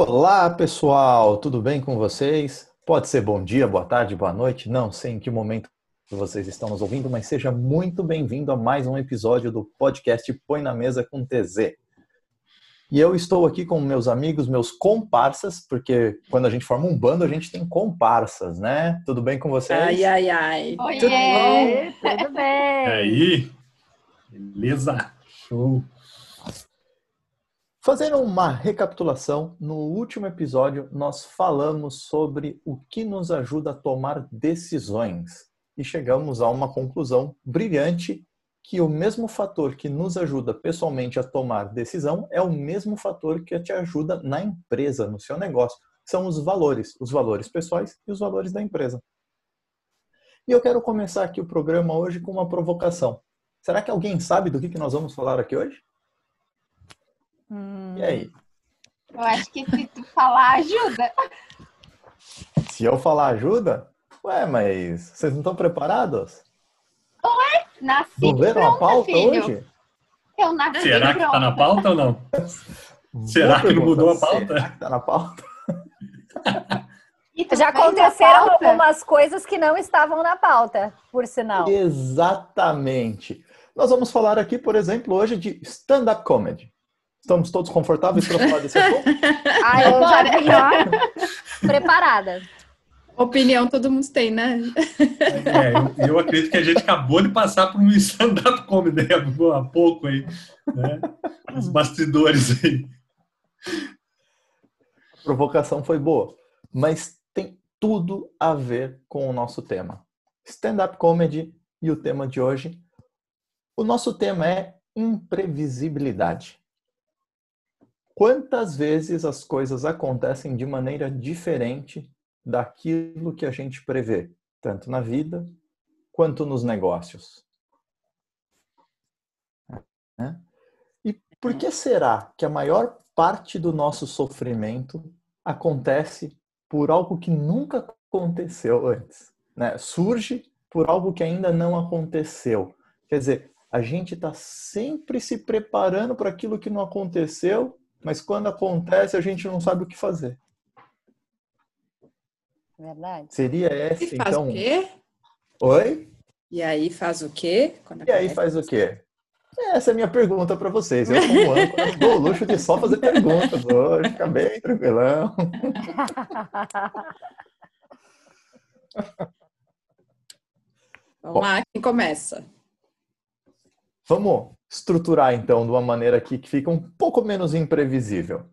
Olá, pessoal, tudo bem com vocês? Pode ser bom dia, boa tarde, boa noite, não sei em que momento vocês estão nos ouvindo, mas seja muito bem-vindo a mais um episódio do podcast Põe na Mesa com TZ. E eu estou aqui com meus amigos, meus comparsas, porque quando a gente forma um bando, a gente tem comparsas, né? Tudo bem com vocês? Ai, ai, ai. Oiê. Tudo bom? Tudo bem. E aí? Beleza? Show. Fazendo uma recapitulação, no último episódio nós falamos sobre o que nos ajuda a tomar decisões e chegamos a uma conclusão brilhante que o mesmo fator que nos ajuda pessoalmente a tomar decisão é o mesmo fator que te ajuda na empresa, no seu negócio. São os valores, os valores pessoais e os valores da empresa. E eu quero começar aqui o programa hoje com uma provocação. Será que alguém sabe do que nós vamos falar aqui hoje? Hum, E aí? eu acho que se tu falar ajuda. Se eu falar ajuda? Ué, mas vocês não estão preparados? Nasci Não leram a pronta, pauta filho. hoje? Eu nasci Será que tá pronta. na pauta ou não? Será que não mudou a pauta? Será que tá na pauta? Já a aconteceram algumas coisas que não estavam na pauta, por sinal. Exatamente. Nós vamos falar aqui, por exemplo, hoje de stand-up comedy. Estamos todos confortáveis para falar desse assunto? Ah, eu já vim, ó, preparada. Opinião todo mundo tem, né? É, eu, eu acredito que a gente acabou de passar por um stand-up comedy há pouco aí, né? Os bastidores aí. A provocação foi boa, mas tem tudo a ver com o nosso tema. Stand-up comedy e o tema de hoje. O nosso tema é imprevisibilidade. Quantas vezes as coisas acontecem de maneira diferente daquilo que a gente prevê, tanto na vida quanto nos negócios? Né? E por que será que a maior parte do nosso sofrimento acontece por algo que nunca aconteceu antes? Né? Surge por algo que ainda não aconteceu. Quer dizer, a gente está sempre se preparando para aquilo que não aconteceu, mas quando acontece a gente não sabe o que fazer. Verdade. Seria E esse, faz então. o quê? Oi? E aí faz o quê? Quando E aí faz o quê? Essa é a minha pergunta para vocês. Eu, como âncora, dou o luxo de só fazer perguntas hoje, fica bem tranquilão. Vamos lá, quem começa? Vamos estruturar então de uma maneira aqui que fica um pouco menos imprevisível.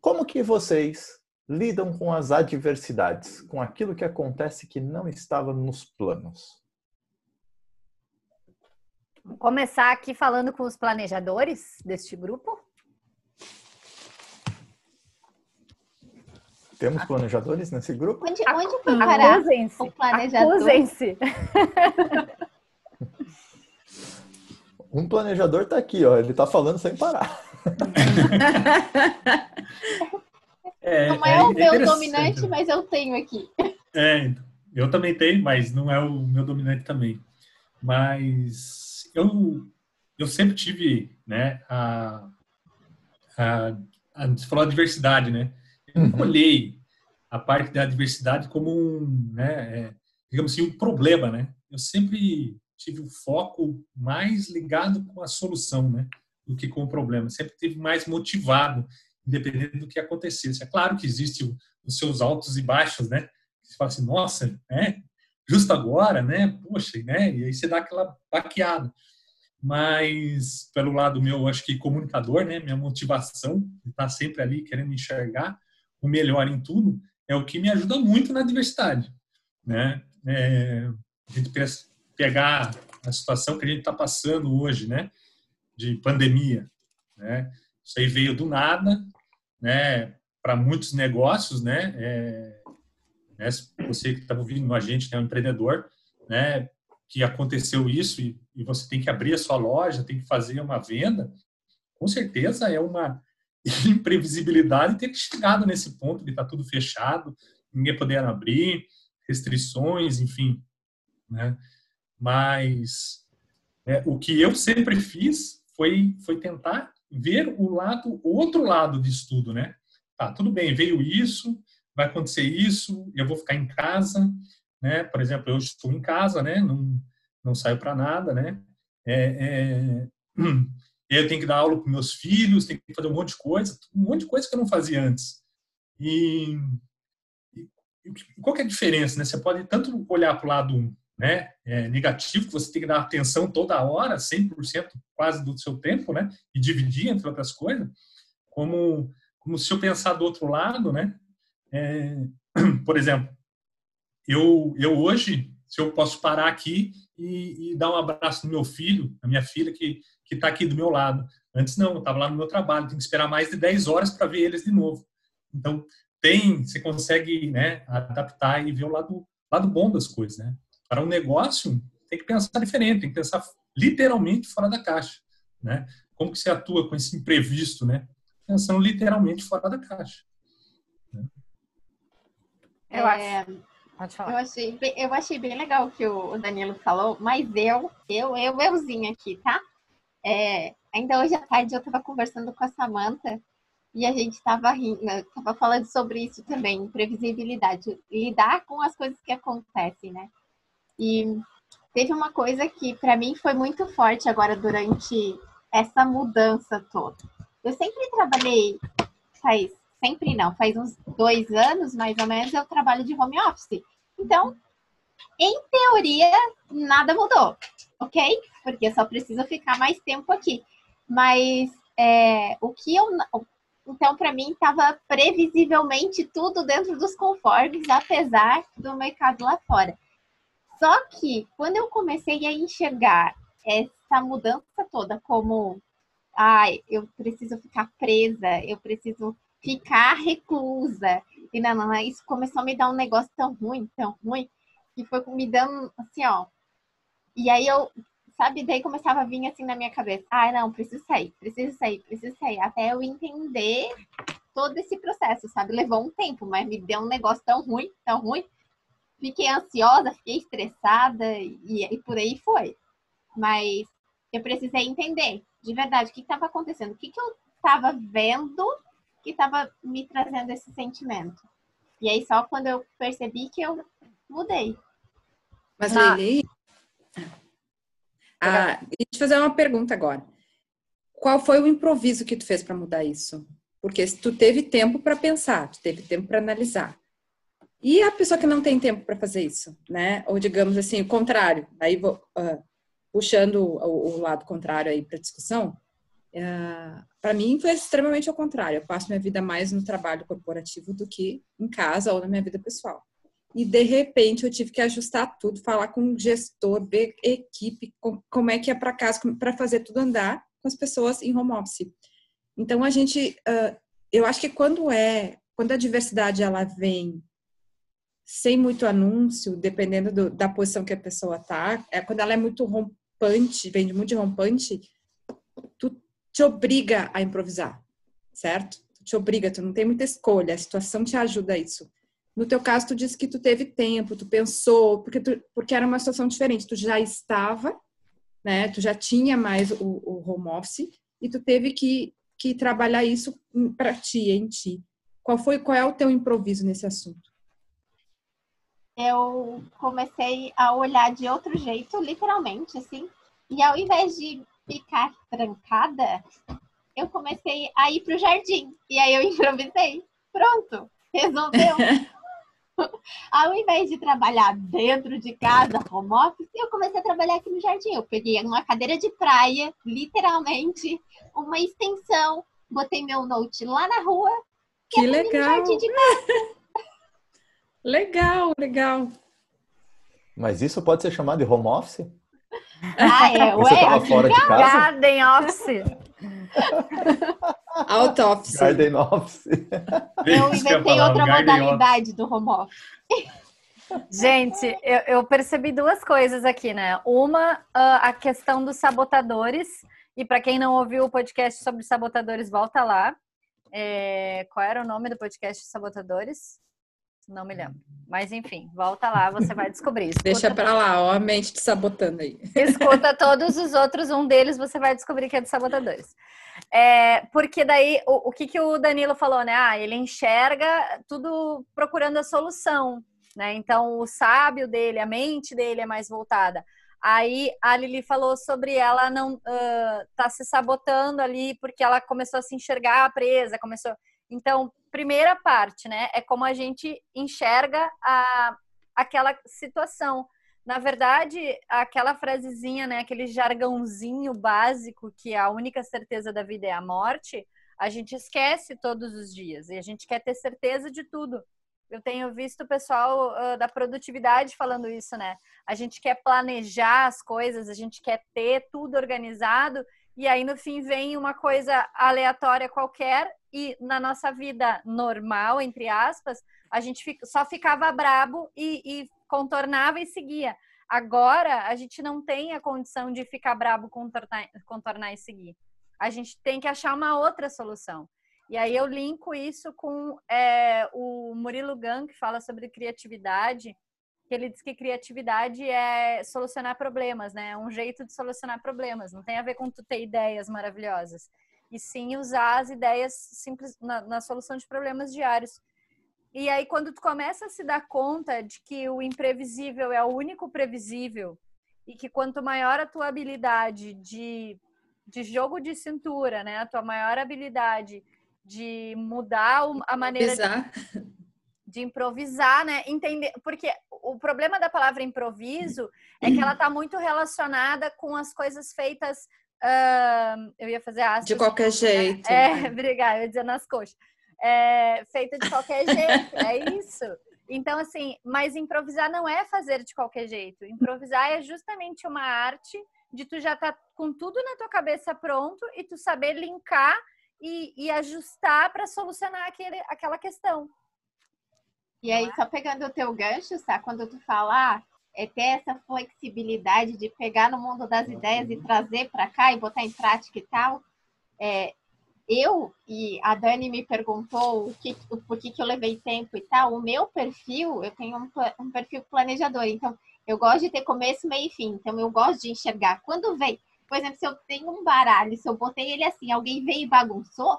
Como que vocês lidam com as adversidades, com aquilo que acontece que não estava nos planos? Vamos começar aqui falando com os planejadores deste grupo. Temos planejadores nesse grupo? Onde, onde foi parar Acusem-se. o planejador? Acusem-se. Um planejador está aqui, ó, ele está falando sem parar. É, Não é, o meu dominante, mas eu tenho aqui. É, eu também tenho, mas não é o meu dominante também. Mas eu, eu sempre tive, né, a, a, a você falou a diversidade, né? Eu Uhum. olhei a parte da diversidade como um, né, é, digamos assim, um problema, né? Eu sempre tive o foco mais ligado com a solução, né, do que com o problema. Sempre tive mais motivado, independente do que acontecesse. É claro que existe os seus altos e baixos, né? Você fala assim, nossa, né? Justo agora, né? Poxa, né? E aí você dá aquela baqueada. Mas, pelo lado meu, eu acho que comunicador, né? Minha motivação estar sempre ali querendo enxergar o melhor em tudo é o que me ajuda muito na diversidade, né? É, a gente pensa- pegar a situação que a gente está passando hoje, né? De pandemia, né? Isso aí veio do nada, né? Para muitos negócios, né? É, né? Você que está ouvindo a gente, né? Um empreendedor, né? Que aconteceu isso e, e você tem que abrir a sua loja, tem que fazer uma venda, com certeza é uma imprevisibilidade ter chegado nesse ponto de estar tudo fechado, ninguém podendo abrir, restrições, enfim, né? Mas é, o que eu sempre fiz foi foi tentar ver o lado, o outro lado disso tudo, né? tá, tudo bem, veio isso, vai acontecer isso, eu vou ficar em casa, né? Por exemplo, eu estou em casa, né? Não, não saio para nada, né? É, é, eu tenho que dar aula para meus filhos, tenho que fazer um monte de coisa, um monte de coisa que eu não fazia antes. E, e qual é a diferença, né? Você pode tanto olhar para o lado né, é, negativo, que você tem que dar atenção toda hora, 100% quase do seu tempo, né? E dividir entre outras coisas, como, como se eu pensar do outro lado, né? É, por exemplo, eu, eu hoje, se eu posso parar aqui e, e dar um abraço no meu filho, na minha filha que está aqui do meu lado. Antes não, eu estava lá no meu trabalho, tenho que esperar mais de 10 horas para ver eles de novo. Então, tem, você consegue né, adaptar e ver o lado, lado bom das coisas. Né? Para um negócio, tem que pensar diferente, tem que pensar literalmente fora da caixa. Né? Como que você atua com esse imprevisto, né? Pensando literalmente fora da caixa. Né? Eu é, Pode falar. Eu achei, bem, eu achei bem legal o que o Danilo falou, mas eu, eu, eu, euzinho aqui, tá? É, ainda hoje à tarde eu estava conversando com a Samantha e a gente estava rindo, estava falando sobre isso também, previsibilidade, lidar com as coisas que acontecem, né? E teve uma coisa que para mim foi muito forte agora durante essa mudança toda. Eu sempre trabalhei, faz sempre não, faz uns dois anos mais ou menos eu trabalho de home office. Então, em teoria, nada mudou, ok? Porque eu só preciso ficar mais tempo aqui. Mas é, o que eu. Então, para mim, estava previsivelmente tudo dentro dos conformes, apesar do mercado lá fora. Só que, quando eu comecei a enxergar essa mudança toda como, ai, eu preciso ficar presa, eu preciso ficar reclusa, e não, não, isso começou a me dar um negócio tão ruim, tão ruim, que foi me dando assim, ó. E aí eu, sabe, daí começava a vir assim na minha cabeça, ah, não, preciso sair, preciso sair, preciso sair, até eu entender todo esse processo, sabe? Levou um tempo, mas me deu um negócio tão ruim, tão ruim. Fiquei ansiosa, fiquei estressada e, e por aí foi. Mas eu precisei entender de verdade o que estava acontecendo, o que, que eu estava vendo que estava me trazendo esse sentimento. E aí só quando eu percebi que eu mudei. Mas ah. Lili, ah, deixa eu te fazer uma pergunta agora. Qual foi o improviso que tu fez para mudar isso? Porque tu teve tempo para pensar, tu teve tempo para analisar. E a pessoa que não tem tempo para fazer isso, né? Ou digamos assim, o contrário. Aí vou uh, puxando o, o, lado contrário aí para discussão. Uh, para mim foi extremamente ao contrário. Eu passo minha vida mais no trabalho corporativo do que em casa ou na minha vida pessoal e de repente eu tive que ajustar tudo, falar com o gestor, ver equipe, como é que é para casa, para fazer tudo andar com as pessoas em home office. Então a gente, eu acho que quando é, quando a diversidade ela vem sem muito anúncio, dependendo do, da posição que a pessoa tá, é quando ela é muito rompante, vem muito de rompante, tu te obriga a improvisar, certo? Tu te obriga, tu não tem muita escolha, a situação te ajuda a isso. No teu caso, tu disse que tu teve tempo, tu pensou, porque, tu, porque era uma situação diferente. Tu já estava, né? Tu já tinha mais o, o home office e tu teve que, que trabalhar isso para ti, em ti. Qual foi, qual é o teu improviso nesse assunto? Eu comecei a olhar de outro jeito, literalmente, assim. E ao invés de ficar trancada, eu comecei a ir para o jardim. E aí eu improvisei. Pronto, resolveu. Ao invés de trabalhar dentro de casa, home office, eu comecei a trabalhar aqui no jardim. Eu peguei uma cadeira de praia, literalmente, uma extensão, botei meu note lá na rua. Que legal! Legal, legal. Mas isso pode ser chamado de home office? Ah, é. Você estava fora de casa? Garden office. Out office. Garden office. Eu inventei outra modalidade do home office. Gente, eu, eu, percebi duas coisas aqui, né? Uma, a questão dos sabotadores. E para quem não ouviu o podcast sobre sabotadores, volta lá. É, qual era o nome do podcast Sabotadores? Não me lembro. Mas enfim, volta lá, você vai descobrir. Escuta Deixa pra lá, ó, a mente te sabotando aí. Escuta todos os outros, um deles você vai descobrir que é dos sabotadores. É, porque daí, o, o que, que o Danilo falou, né? Ah, ele enxerga tudo procurando a solução, né? Então, o sábio dele, a mente dele é mais voltada. Aí a Lili falou sobre ela não uh, tá se sabotando ali porque ela começou a se enxergar presa, começou. Então, primeira parte, né, é como a gente enxerga a, aquela situação. Na verdade, aquela frasezinha, né, aquele jargãozinho básico que a única certeza da vida é a morte, a gente esquece todos os dias e a gente quer ter certeza de tudo. Eu tenho visto o pessoal uh, da produtividade falando isso, né? A gente quer planejar as coisas, a gente quer ter tudo organizado e aí no fim vem uma coisa aleatória qualquer e na nossa vida normal, entre aspas, a gente só ficava brabo e, e contornava e seguia. Agora a gente não tem a condição de ficar brabo, contornar, contornar e seguir. A gente tem que achar uma outra solução. E aí eu linko isso com é, o Murilo Gun, que fala sobre criatividade, que ele diz que criatividade é solucionar problemas, né? É um jeito de solucionar problemas. Não tem a ver com tu ter ideias maravilhosas. E sim usar as ideias simples na, na solução de problemas diários. E aí, quando tu começa a se dar conta de que o imprevisível é o único previsível e que quanto maior a tua habilidade de, de jogo de cintura, né? A tua maior habilidade de mudar a maneira de, de, improvisar, né? Entender, porque o problema da palavra improviso é que ela está muito relacionada com as coisas feitas. Uh, eu ia fazer aspas. De qualquer de, jeito. É, né? obrigada, eu ia dizer nas coxas. É, feita de qualquer jeito, é isso. Então, assim, mas improvisar não é fazer de qualquer jeito. Improvisar é justamente uma arte de tu já tá com tudo na tua cabeça pronto e tu saber linkar e, e ajustar para solucionar aquele, aquela questão. E aí, só pegando o teu gancho, tá? Quando tu falar, ah, é ter essa flexibilidade de pegar no mundo das ideias e trazer para cá e botar em prática e tal. É, eu e a Dani me perguntou o que, o porquê que eu levei tempo e tal. O meu perfil, eu tenho um, um perfil planejador, então eu gosto de ter começo, meio e fim. Então eu gosto de enxergar. Quando vem, por exemplo, se eu tenho um baralho, se eu botei ele assim, alguém veio e bagunçou,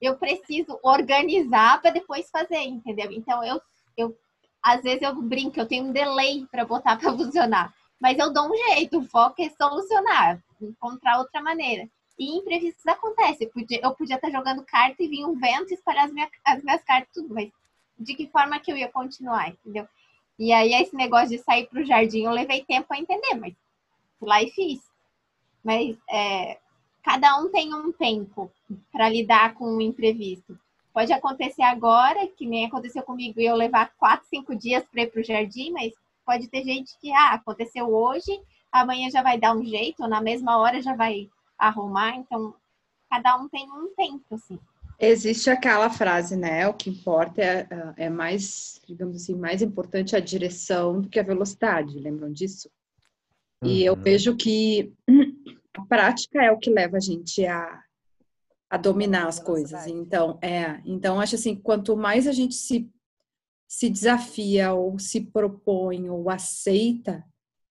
eu preciso organizar para depois fazer, entendeu? Então eu, eu às vezes eu brinco, eu tenho um delay para botar para funcionar, mas eu dou um jeito, o foco é solucionar, encontrar outra maneira. E imprevistos acontecem. Eu podia, eu podia estar jogando carta e vir um vento e espalhar as, minha, as minhas cartas tudo, mas de que forma que eu ia continuar, entendeu? E aí esse negócio de sair para o jardim eu levei tempo a entender, mas fui lá e fiz. Mas é, cada um tem um tempo para lidar com o imprevisto. Pode acontecer agora, que nem aconteceu comigo, e eu levar quatro, cinco dias para ir para o jardim, mas pode ter gente que, ah, aconteceu hoje, amanhã já vai dar um jeito, ou na mesma hora já vai arrumar. Então, cada um tem um tempo, assim. Existe aquela frase, né? O que importa é, é mais, digamos assim, mais importante a direção do que a velocidade. Lembram disso? Uhum. E eu uhum. vejo que a prática é o que leva a gente a, a dominar as coisas. Então, é. Então, acho assim, quanto mais a gente se, se desafia ou se propõe ou aceita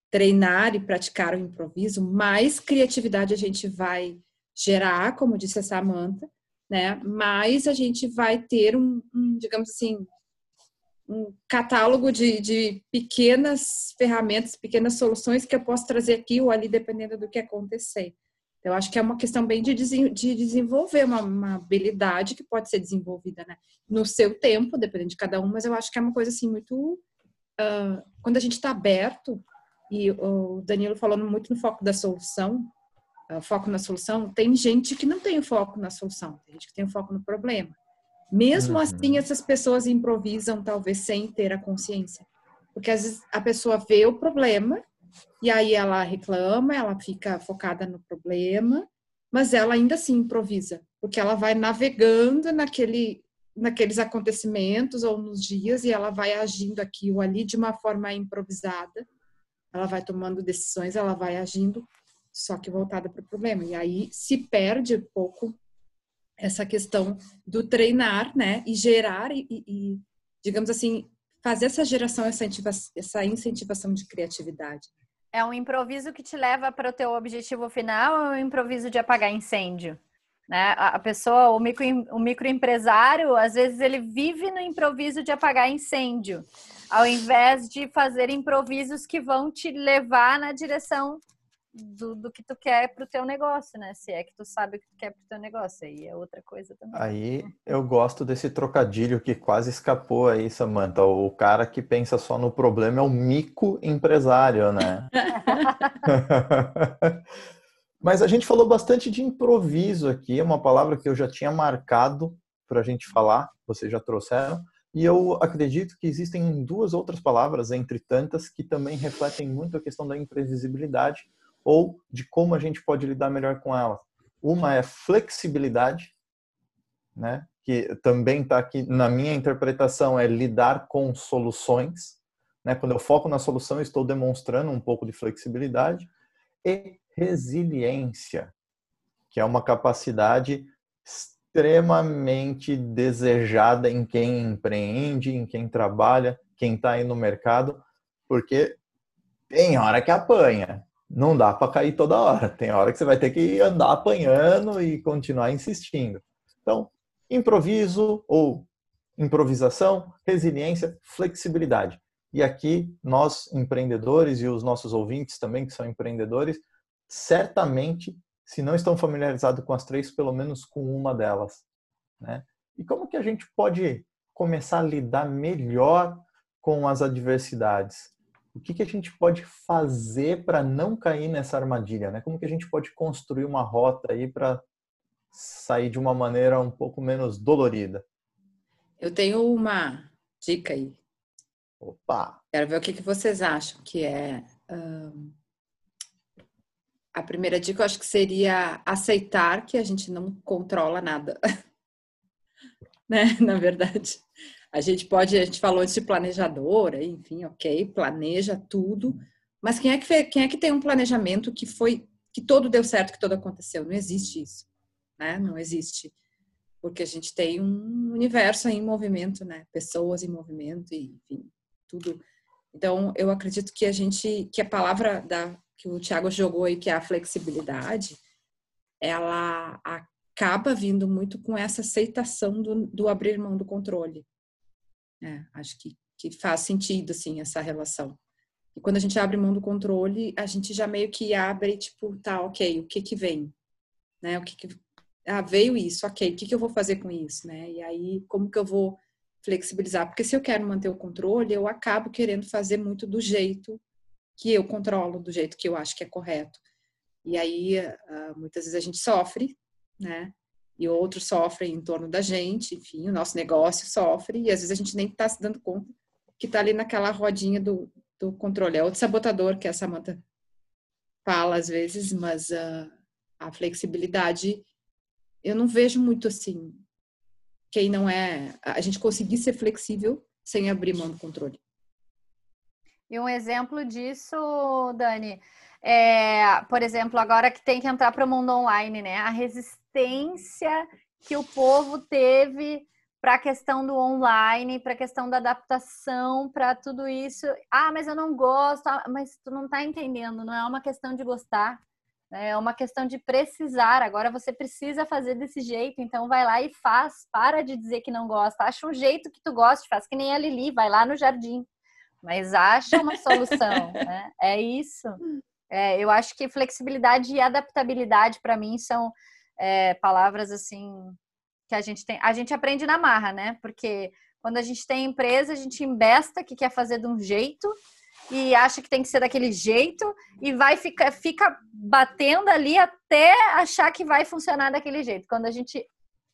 treinar e praticar o improviso, mais criatividade a gente vai gerar, como disse a Samantha, né? Mais a gente vai ter um, um digamos assim, um catálogo de, de, pequenas ferramentas, pequenas soluções que eu posso trazer aqui ou ali, dependendo do que acontecer. Então, eu acho que é uma questão bem de, de desenvolver uma, uma, habilidade que pode ser desenvolvida né? no seu tempo, dependendo de cada um, mas eu acho que é uma coisa assim muito. Uh, quando a gente está aberto e o Danilo falando muito no foco da solução, uh, foco na solução, tem gente que não tem o foco na solução, tem gente que tem o foco no problema. Mesmo uhum. assim, essas pessoas improvisam, talvez sem ter a consciência. Porque às vezes a pessoa vê o problema e aí ela reclama, ela fica focada no problema, mas ela ainda assim improvisa, porque ela vai navegando naquele, naqueles acontecimentos ou nos dias e ela vai agindo aqui ou ali de uma forma improvisada ela vai tomando decisões, ela vai agindo, só que voltada para o problema. E aí se perde um pouco essa questão do treinar, né? E gerar e, e digamos assim, fazer essa geração, essa, essa incentivação de criatividade. É um improviso que te leva para o teu objetivo final ou é um improviso de apagar incêndio? Né? A pessoa, o, micro, o microempresário, às vezes ele vive no improviso de apagar incêndio, ao invés de fazer improvisos que vão te levar na direção do, do que tu quer pro teu negócio, né? Se é que tu sabe o que tu quer pro teu negócio, aí é outra coisa também. Aí eu gosto desse trocadilho que quase escapou aí, Samantha. O cara que pensa só no problema é o mico empresário, né? Mas a gente falou bastante de improviso aqui, é uma palavra que eu já tinha marcado para a gente falar, vocês já trouxeram. E eu acredito que existem duas outras palavras, entre tantas, que também refletem muito a questão da imprevisibilidade, ou de como a gente pode lidar melhor com ela. Uma é flexibilidade, né? que também está aqui na minha interpretação, é lidar com soluções. Né? Quando eu foco na solução, estou demonstrando um pouco de flexibilidade. E resiliência, que é uma capacidade extremamente desejada em quem empreende, em quem trabalha, quem está aí no mercado, porque tem hora que apanha, não dá para cair toda hora. Tem hora que você vai ter que andar apanhando e continuar insistindo. Então, improviso ou improvisação, resiliência, flexibilidade. E aqui nós empreendedores e os nossos ouvintes também que são empreendedores, certamente, se não estão familiarizados com as três, pelo menos com uma delas, né? E como que a gente pode começar a lidar melhor com as adversidades? O que, que a gente pode fazer para não cair nessa armadilha, né? Como que a gente pode construir uma rota aí para sair de uma maneira um pouco menos dolorida? Eu tenho uma dica aí. Opa! Quero ver o que, que vocês acham que é. A primeira dica eu acho que seria aceitar que a gente não controla nada. né? Na verdade. A gente pode, a gente falou de planejadora, enfim, ok, planeja tudo, mas quem é que quem é que tem um planejamento que foi que todo deu certo, que todo aconteceu? Não existe isso, né? Não existe, porque a gente tem um universo em movimento, né? Pessoas em movimento e enfim, tudo. Então, eu acredito que a gente, que a palavra da que o Thiago jogou aí, que é a flexibilidade, ela acaba vindo muito com essa aceitação do, do abrir mão do controle. É, acho que, que faz sentido, assim, essa relação. E quando a gente abre mão do controle, a gente já meio que abre, tipo, tá, ok, o que que vem? Né? O que que... Ah, veio isso, ok, o que que eu vou fazer com isso, né? E aí, como que eu vou flexibilizar? Porque se eu quero manter o controle, eu acabo querendo fazer muito do jeito que eu controlo, do jeito que eu acho que é correto. E aí, ah, muitas vezes a gente sofre, né? E outros sofrem em torno da gente, enfim, o nosso negócio sofre e às vezes a gente nem está se dando conta que está ali naquela rodinha do, do controle. É outro sabotador que a Samantha fala às vezes, mas a flexibilidade eu não vejo muito assim. Quem não é. A gente conseguir ser flexível sem abrir mão do controle. E um exemplo disso, Dani, é, por exemplo, agora que tem que entrar para o mundo online, né? A resistência que o povo teve para a questão do online, para a questão da adaptação, para tudo isso. Ah, mas eu não gosto, ah, mas tu não está entendendo, não é uma questão de gostar, né? é uma questão de precisar. Agora você precisa fazer desse jeito, então vai lá e faz. Para de dizer que não gosta, acha um jeito que tu goste, faz que nem a Lili, vai lá no jardim, mas acha uma solução, né? É isso. É, eu acho que flexibilidade e adaptabilidade para mim são é, palavras assim que a gente tem. A gente aprende na marra, né? Porque quando a gente tem empresa, a gente embesta que quer fazer de um jeito e acha que tem que ser daquele jeito e vai ficar fica batendo ali até achar que vai funcionar daquele jeito. Quando a gente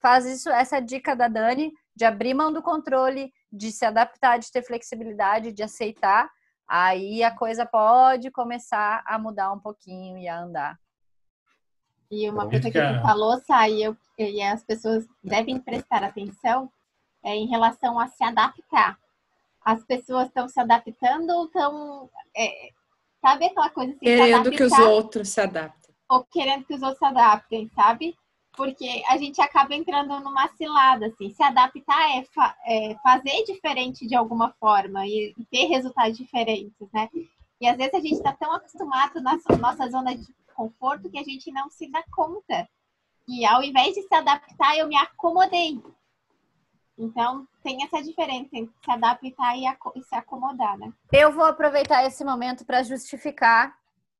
faz isso, essa dica da Dani de abrir mão do controle, de se adaptar, de ter flexibilidade, de aceitar, aí a coisa pode começar a mudar um pouquinho e a andar. E uma coisa que tu falou, Sai, eu, e as pessoas devem prestar atenção é em relação a se adaptar. As pessoas estão se adaptando ou estão. É, sabe aquela coisa assim? Querendo que os outros se adaptem. Ou querendo que os outros se adaptem, sabe? Porque a gente acaba entrando numa cilada, assim. Se adaptar é, fa é fazer diferente de alguma forma e, ter resultados diferentes, né? E às vezes a gente está tão acostumado na nossa zona de conforto que a gente não se dá conta. E ao invés de se adaptar, eu me acomodei. Então, tem essa diferença entre se adaptar e, e se acomodar, né? Eu vou aproveitar esse momento para justificar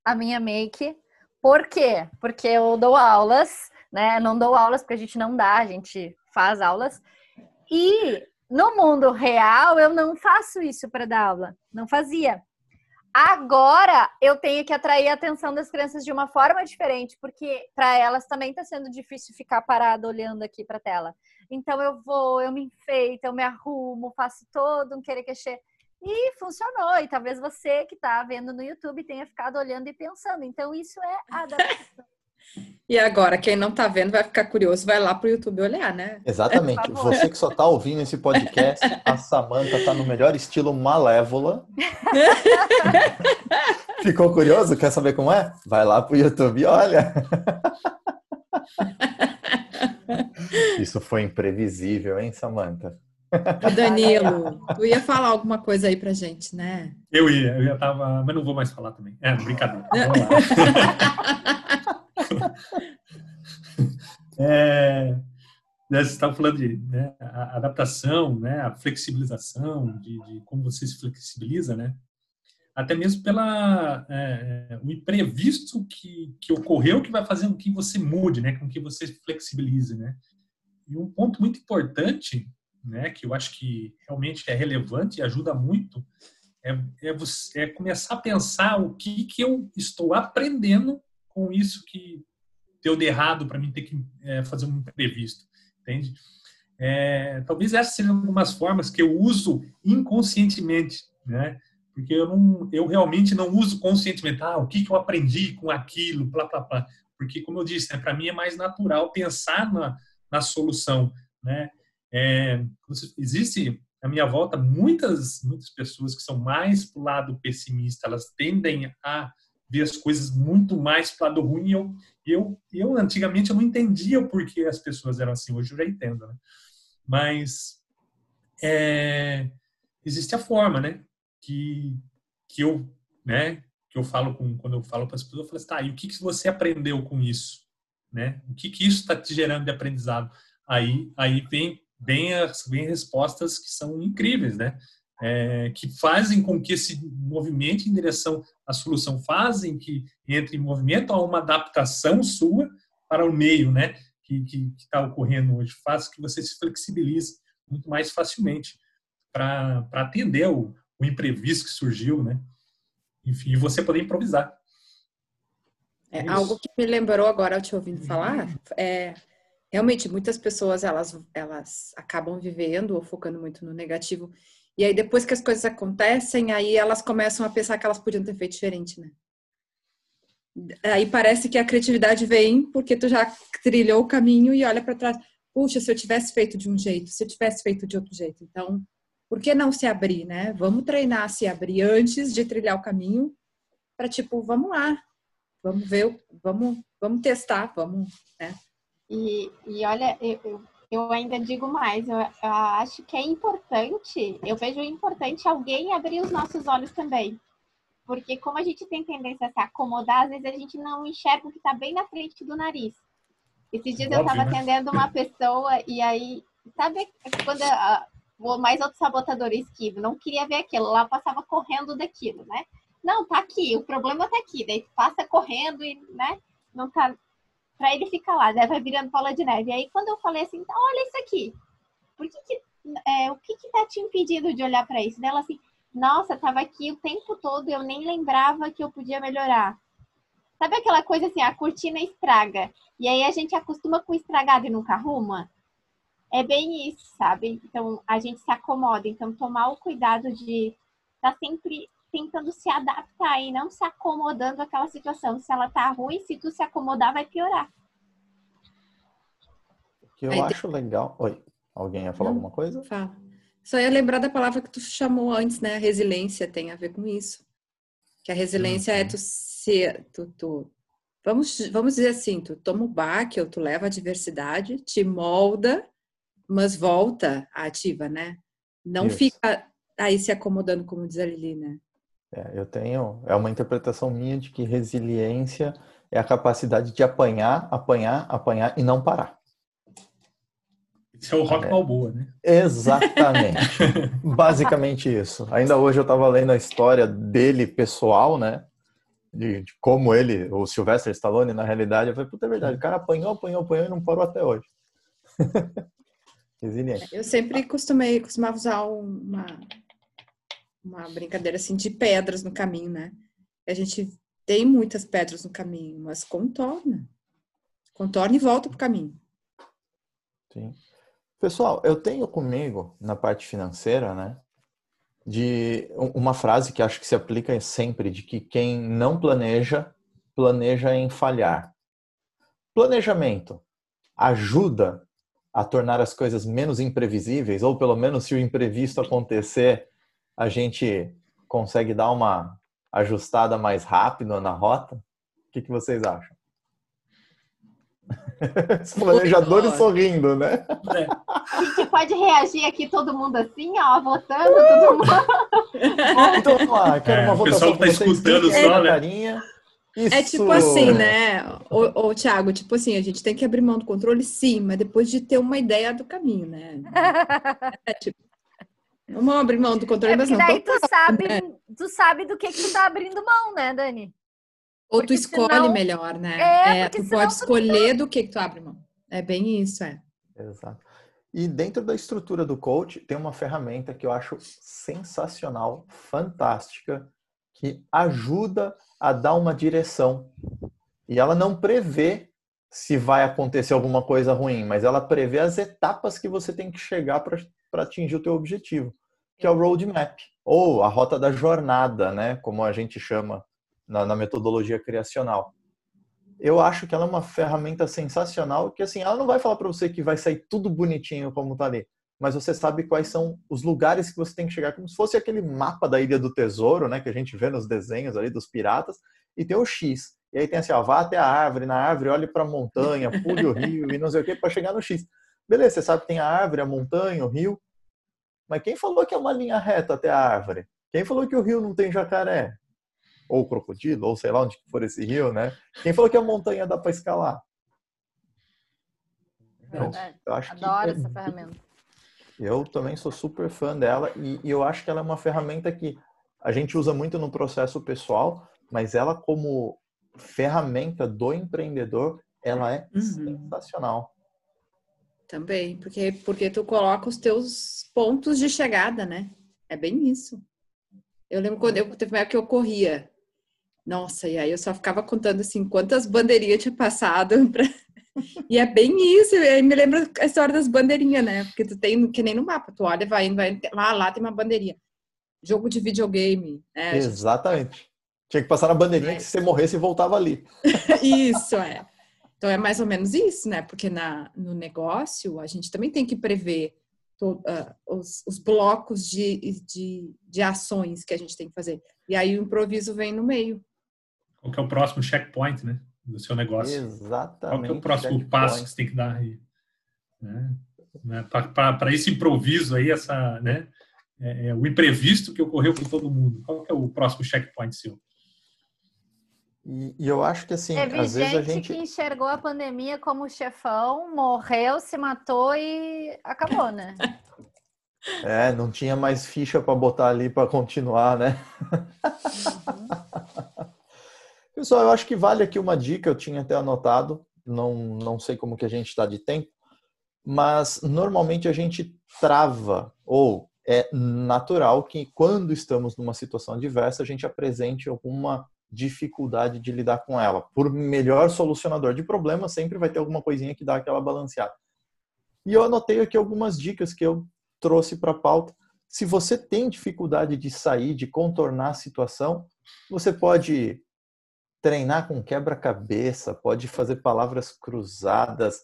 a minha make. Por quê? Porque eu dou aulas, né? Não dou aulas porque a gente não dá, a gente faz aulas. E no mundo real, eu não faço isso para dar aula. Não fazia. Agora eu tenho que atrair a atenção das crianças de uma forma diferente, porque para elas também está sendo difícil ficar parada olhando aqui para a tela. Então eu vou, eu me enfeito, eu me arrumo, faço todo um querer queixer. E funcionou. E talvez você que está vendo no YouTube tenha ficado olhando e pensando. Então isso é adaptação. E agora, quem não está vendo vai ficar curioso, vai lá para o YouTube olhar, né? Exatamente. Você que só está ouvindo esse podcast, a Samanta está no melhor estilo malévola. Ficou curioso? Quer saber como é? Vai lá para o YouTube e olha. Isso foi imprevisível, hein, Samanta? Danilo, tu ia falar alguma coisa aí pra gente, né? Eu ia, eu já tava, mas não vou mais falar também. É, brincadeira. é, né, você estava falando de né, a adaptação, né, a flexibilização, de, de, como você se flexibiliza, né? Até mesmo pela é, é, o imprevisto que, que ocorreu que vai fazer com que você mude, né, com que você flexibilize, né? E um ponto muito importante, né, que eu acho que realmente é relevante e ajuda muito, é, é, você, é começar a pensar o que que eu estou aprendendo com isso que deu de errado para mim ter que é, fazer um imprevisto, entende? É, talvez essas sejam algumas formas que eu uso inconscientemente, né? Porque eu não, eu realmente não uso conscientemente. Ah, o que, que eu aprendi com aquilo, blá, blá, blá. Porque, como eu disse, né, para mim é mais natural pensar na, na solução, né? É, existe à minha volta muitas muitas pessoas que são mais pro lado pessimista, elas tendem a ver as coisas muito mais para o lado ruim. Eu, eu, eu, antigamente, eu não entendia por que as pessoas eram assim. Hoje eu já entendo, né? Mas é, existe a forma, né? Que, que eu, né? Que eu falo com, quando eu falo para as pessoas, eu falo assim, tá, e o que, que você aprendeu com isso? Né? O que, que isso está te gerando de aprendizado? Aí, aí vem, vem, as, vem respostas que são incríveis, né? É, que fazem com que esse movimento em direção à solução fazem que entre em movimento a uma adaptação sua para o meio, né, que está ocorrendo hoje, faz que você se flexibilize muito mais facilmente para atender o, o imprevisto que surgiu, né? Enfim, você poder improvisar. É, algo que me lembrou agora, te ouvindo falar, é realmente muitas pessoas elas elas acabam vivendo ou focando muito no negativo e aí, depois que as coisas acontecem, aí elas começam a pensar que elas podiam ter feito diferente, né? Aí parece que a criatividade vem porque tu já trilhou o caminho e olha para trás. Puxa, se eu tivesse feito de um jeito, se eu tivesse feito de outro jeito. Então, por que não se abrir, né? Vamos treinar a se abrir antes de trilhar o caminho para tipo, vamos lá, vamos ver, vamos, vamos testar, vamos, né? E, e olha, eu, eu ainda digo mais, eu, eu, acho que é importante, eu vejo importante alguém abrir os nossos olhos também. Porque como a gente tem tendência a se acomodar, às vezes a gente não enxerga o que está bem na frente do nariz. Esses dias Óbvio, eu estava né? atendendo uma pessoa e aí, sabe quando o mais outro sabotador esquivo, não queria ver aquilo, lá passava correndo daquilo, né? Não, tá aqui, o problema tá aqui, daí passa correndo e, né, não tá para ele ficar lá, né? vai virando bola de neve. Aí quando eu falei assim, então, olha isso aqui, por que, que é, o que que tá te impedindo de olhar para isso? Dela assim, nossa, tava aqui o tempo todo, eu nem lembrava que eu podia melhorar. Sabe aquela coisa assim, a cortina estraga, e aí a gente acostuma com estragado e nunca arruma? É bem isso, sabe? Então a gente se acomoda, então tomar o cuidado de estar tá sempre tentando se adaptar e não se acomodando àquela situação. Se ela tá ruim, se tu se acomodar, vai piorar. O que eu Aí acho tem... legal. Oi, alguém ia falar não, alguma coisa? Fala. Só ia lembrar da palavra que tu chamou antes, né? Resiliência tem a ver com isso. Que a resiliência uhum. é tu se. Tu, tu, vamos, vamos dizer assim, tu toma o baque ou tu leva a diversidade, te molda, mas volta ativa, né? Não Isso. fica aí se acomodando, como diz a Lili, né? É, eu tenho, é uma interpretação minha de que resiliência é a capacidade de apanhar, apanhar, apanhar e não parar. Isso é o rock é, balboa, né? Exatamente. Basicamente isso. Ainda hoje eu estava lendo a história dele pessoal, né? De, de, como ele, o Sylvester Stallone, na realidade, eu falei, puta, é verdade, o cara apanhou, apanhou, apanhou e não parou até hoje. Resiliente. Eu sempre costumei, costumava usar uma, uma brincadeira assim de pedras no caminho, né? A gente tem muitas pedras no caminho, mas contorna. Contorna e volta pro caminho. Sim. Pessoal, eu tenho comigo na parte financeira, né, de uma frase que acho que se aplica sempre de que quem não planeja, planeja em falhar. Planejamento ajuda a tornar as coisas menos imprevisíveis, ou pelo menos se o imprevisto acontecer, a gente consegue dar uma ajustada mais rápido na rota? O que, que vocês acham? Os planejadores sorrindo, né? É. A gente pode reagir aqui todo mundo assim, ó, votando, todo mundo. então, lá, quero é, uma votação. O pessoal tá escutando só, né? Carinha. Isso. É tipo assim, né, ô, ô Thiago, tipo assim, a gente tem que abrir mão do controle, sim, mas depois de ter uma ideia do caminho, né? É tipo, vamos abrir mão do controle, é mas não. daí tu sabe, né? tu sabe do que que tu tá abrindo mão, né, Dani? Ou porque tu escolhe senão... melhor, né? É, é tu pode escolher tu... do que que tu abre mão. É bem isso, é. Exato. E dentro da estrutura do coach tem uma ferramenta que eu acho sensacional, fantástica, que ajuda a dar uma direção. E ela não prevê se vai acontecer alguma coisa ruim, mas ela prevê as etapas que você tem que chegar para atingir o teu objetivo, que é o roadmap, ou a rota da jornada, né, como a gente chama na, na metodologia criacional. Eu acho que ela é uma ferramenta sensacional, que assim, ela não vai falar para você que vai sair tudo bonitinho como tá ali, mas você sabe quais são os lugares que você tem que chegar, como se fosse aquele mapa da Ilha do Tesouro, né, que a gente vê nos desenhos ali dos piratas, e tem o X. E aí tem assim, ó, vá até a árvore, na árvore olhe para a montanha, pule o rio e não sei o que para chegar no X. Beleza, você sabe que tem a árvore, a montanha, o rio, mas quem falou que é uma linha reta até a árvore? Quem falou que o rio não tem jacaré? Ou crocodilo, ou sei lá onde for esse rio, né? Quem falou que a montanha dá para escalar? Então, eu acho Adoro que é essa ferramenta. Eu também sou super fã dela e, e eu acho que ela é uma ferramenta que a gente usa muito no processo pessoal, mas ela como ferramenta do empreendedor, ela é uhum. sensacional. Também, porque porque tu coloca os teus pontos de chegada, né? É bem isso. Eu lembro quando eu teve uma época que eu corria. Nossa, e aí eu só ficava contando assim quantas bandeirinhas tinha passado para e é bem isso, aí me lembra a história das bandeirinhas, né? Porque tu tem, que nem no mapa, tu olha, vai, vai lá, lá tem uma bandeirinha. Jogo de videogame. Né? Exatamente. Tinha que passar na bandeirinha é. que se você morresse voltava ali. isso, é. Então é mais ou menos isso, né? Porque na, no negócio a gente também tem que prever to, uh, os, os, blocos de, de, de ações que a gente tem que fazer. E aí o improviso vem no meio. Qual que é o próximo checkpoint, né? do seu negócio. Exatamente. Qual é o próximo passo que você tem que dar aí? Né? né? Para esse improviso aí, essa, né? É, é, o imprevisto que ocorreu com todo mundo. Qual é o próximo checkpoint seu? E, e, eu acho que assim, Teve às vezes a gente que enxergou a pandemia como chefão, morreu, se matou e acabou, né? É, não tinha mais ficha para botar ali para continuar, né? Uhum. Pessoal, eu acho que vale aqui uma dica, eu tinha até anotado, não, não sei como que a gente está de tempo, mas normalmente a gente trava, ou é natural que quando estamos numa situação adversa, a gente apresente alguma dificuldade de lidar com ela. Por melhor solucionador de problemas, sempre vai ter alguma coisinha que dá aquela balanceada. E eu anotei aqui algumas dicas que eu trouxe para a pauta. Se você tem dificuldade de sair, de contornar a situação, você pode treinar com quebra-cabeça, pode fazer palavras cruzadas,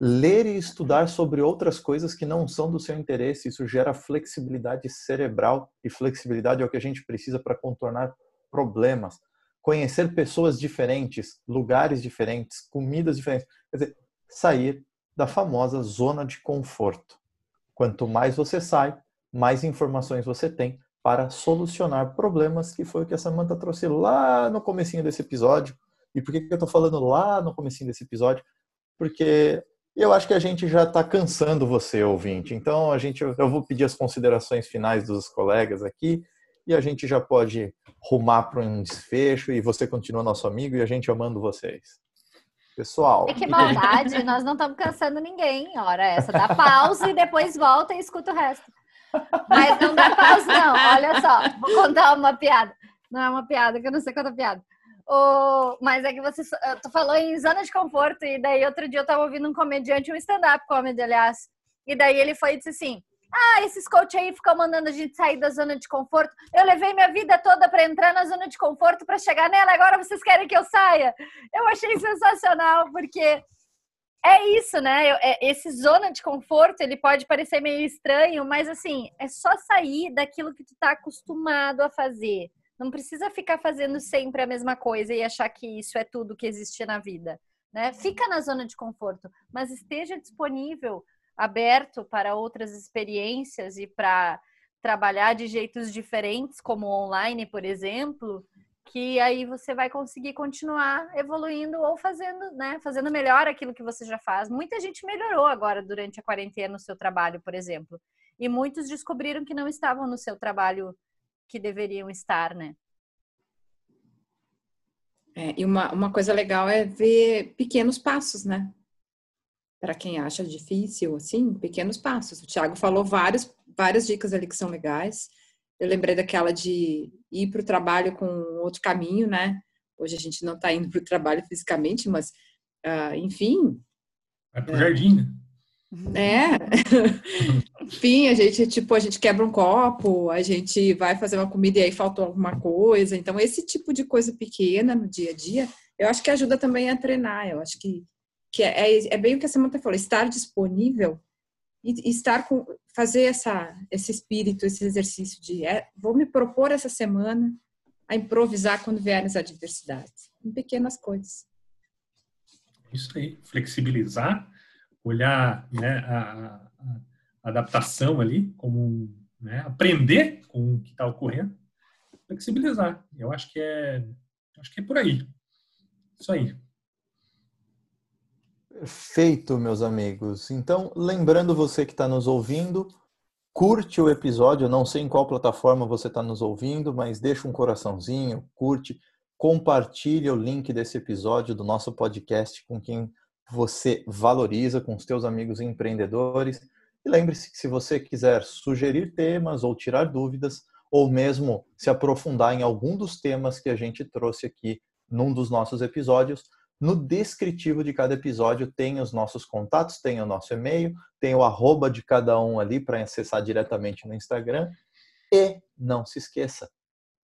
ler e estudar sobre outras coisas que não são do seu interesse. Isso gera flexibilidade cerebral e flexibilidade é o que a gente precisa para contornar problemas. Conhecer pessoas diferentes, lugares diferentes, comidas diferentes. Quer dizer, sair da famosa zona de conforto. Quanto mais você sai, mais informações você tem para solucionar problemas, que foi o que a Samantha trouxe lá no comecinho desse episódio. E por que, que eu estou falando lá no comecinho desse episódio? Porque eu acho que a gente já está cansando você, ouvinte. Então, a gente, eu vou pedir as considerações finais dos colegas aqui e a gente já pode rumar para um desfecho e você continua nosso amigo e a gente amando vocês. Pessoal. É que maldade, nós não estamos cansando ninguém. Hora essa, dá pausa e depois volta e escuta o resto. Mas não dá pausa, não. Olha só, vou contar uma piada. Não é uma piada, que eu não sei contar piada. O... Mas é que você tu falou em zona de conforto, e daí outro dia eu tava ouvindo um comediante, um stand-up comedy, aliás. E daí ele foi e disse assim: ah, esses coach aí ficam mandando a gente sair da zona de conforto. Eu levei minha vida toda para entrar na zona de conforto para chegar nela. Agora vocês querem que eu saia? Eu achei sensacional porque é isso, né? É, esse zona de conforto ele pode parecer meio estranho, mas assim é só sair daquilo que tu tá acostumado a fazer. Não precisa ficar fazendo sempre a mesma coisa e achar que isso é tudo que existe na vida. Né? Fica na zona de conforto, mas esteja disponível aberto para outras experiências e para trabalhar de jeitos diferentes, como online, por exemplo, que aí você vai conseguir continuar evoluindo ou fazendo, né, fazendo melhor aquilo que você já faz. Muita gente melhorou agora durante a quarentena no seu trabalho, por exemplo, e muitos descobriram que não estavam no seu trabalho que deveriam estar, né? É, e uma, uma coisa legal é ver pequenos passos, né? Para quem acha difícil, assim, pequenos passos. O Thiago falou vários, várias dicas ali que são legais. Eu lembrei daquela de ir para o trabalho com outro caminho, né? Hoje a gente não está indo para o trabalho fisicamente, mas, uh, enfim. Vai para o é, jardim, né? É. Enfim, a gente, tipo, a gente quebra um copo, a gente vai fazer uma comida e aí faltou alguma coisa. Então, esse tipo de coisa pequena no dia a dia, eu acho que ajuda também a treinar. Eu acho que que é, é, é bem o que a Samantha falou, estar disponível e, e estar com, fazer essa, esse espírito, esse exercício de é, vou me propor essa semana a improvisar quando vierem as adversidades, em pequenas coisas. Isso aí, flexibilizar, olhar né, a, a, adaptação ali, como né, aprender com o que está ocorrendo, flexibilizar. Eu acho que é, acho que é por aí. Isso aí. Perfeito, meus amigos. Então, lembrando você que está nos ouvindo, curte o episódio. Eu não sei em qual plataforma você está nos ouvindo, mas deixa um coraçãozinho, curte, compartilhe o link desse episódio do nosso podcast com quem você valoriza, com os teus amigos empreendedores. E lembre-se que se você quiser sugerir temas ou tirar dúvidas, ou mesmo se aprofundar em algum dos temas que a gente trouxe aqui num dos nossos episódios, no descritivo de cada episódio tem os nossos contatos, tem o nosso e-mail, tem o arroba de cada um ali para acessar diretamente no Instagram. E não se esqueça,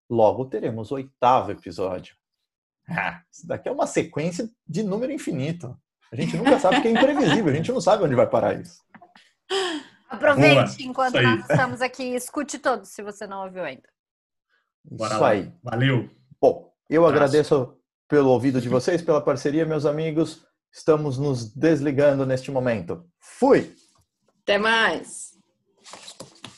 logo teremos o oitavo episódio. Ah, isso daqui é uma sequência de número infinito. A gente nunca sabe porque é imprevisível, a gente não sabe onde vai parar isso. Aproveite Boa, enquanto nós estamos aqui, escute todos se você não ouviu ainda. Bora isso lá. aí. Valeu. Bom, eu agradeço pelo ouvido de vocês, pela parceria, meus amigos. Estamos nos desligando neste momento. Fui! Até mais!